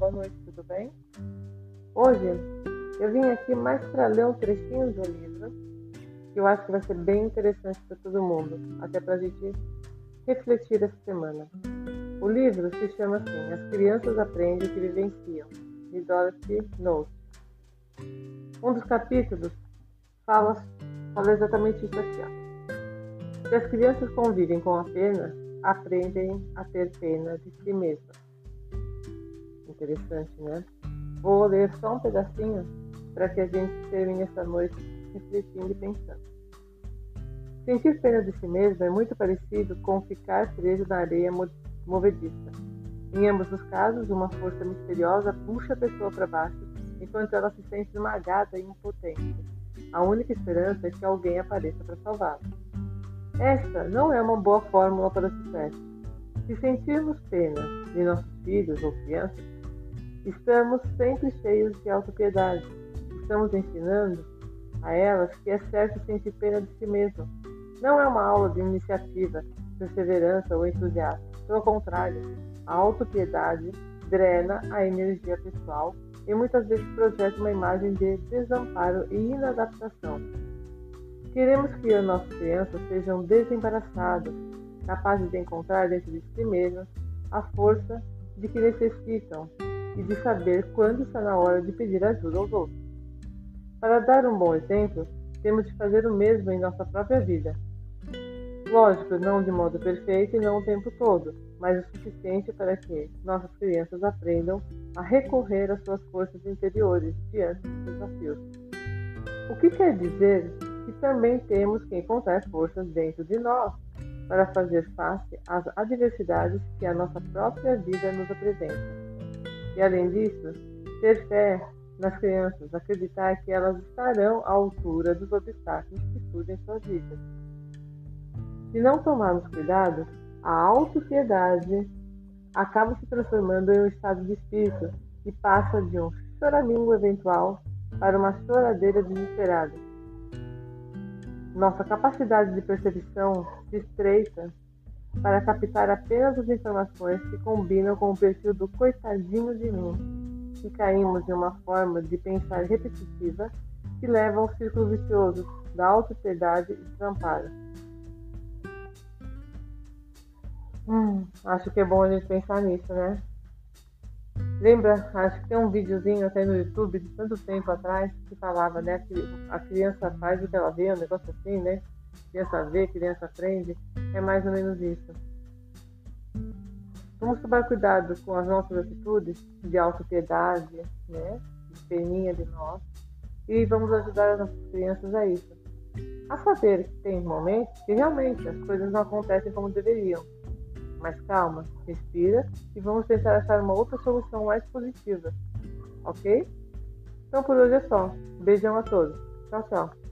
noite, tudo bem? Hoje eu vim aqui mais para ler um trechinho do livro que eu acho que vai ser bem interessante para todo mundo, até para a gente refletir essa semana. O livro se chama assim: As Crianças Aprendem o que Vivenciam, de Dorothy Knowles. Um dos capítulos fala, fala exatamente isso aqui. Ó. Se as crianças convivem com a pena, aprendem a ter pena de si mesmas. Interessante, né? Vou ler só um pedacinho para que a gente termine essa noite refletindo e pensando. Sentir pena de si mesmo é muito parecido com ficar preso na areia movediça. Em ambos os casos, uma força misteriosa puxa a pessoa para baixo enquanto ela se sente esmagada e impotente. A única esperança é que alguém apareça para salvá-la. Esta não é uma boa fórmula para o sucesso. Se sentirmos pena de nossos filhos ou crianças, estamos sempre cheios de autopiedade. Estamos ensinando a elas que é certo sentir pena de si mesmo. Não é uma aula de iniciativa, perseverança ou entusiasmo. Pelo contrário, a autopiedade drena a energia pessoal e muitas vezes projeta uma imagem de desamparo e inadaptação. Queremos que as nossas crianças sejam desembaraçadas, capazes de encontrar dentro de si mesmas a força de que necessitam e de saber quando está na hora de pedir ajuda aos outros. Para dar um bom exemplo, temos de fazer o mesmo em nossa própria vida. Lógico, não de modo perfeito e não o tempo todo, mas o suficiente para que nossas crianças aprendam a recorrer às suas forças interiores diante dos desafios. O que quer dizer que também temos que encontrar forças dentro de nós para fazer face às adversidades que a nossa própria vida nos apresenta. E além disso, ter fé nas crianças, acreditar que elas estarão à altura dos obstáculos que surgem em suas vidas. Se não tomarmos cuidado, a autopiedade acaba se transformando em um estado de espírito e passa de um choramingo eventual para uma choradeira desesperada nossa capacidade de percepção se estreita para captar apenas as informações que combinam com o perfil do coitadinho de mim, e caímos em uma forma de pensar repetitiva que leva ao círculo vicioso da autopiedade e desamparo. Hum, acho que é bom a gente pensar nisso, né? Lembra, acho que tem um videozinho até no YouTube de tanto tempo atrás que falava, né? Que a criança faz o que ela vê, um negócio assim, né? Criança vê, criança aprende. É mais ou menos isso. Vamos tomar cuidado com as nossas atitudes de autopiedade, né? De peninha de nós. E vamos ajudar as nossas crianças a isso. A saber que tem momentos que realmente as coisas não acontecem como deveriam mas calma, respira e vamos tentar achar uma outra solução mais positiva. Ok? Então por hoje é só. Beijão a todos. Tchau, tchau.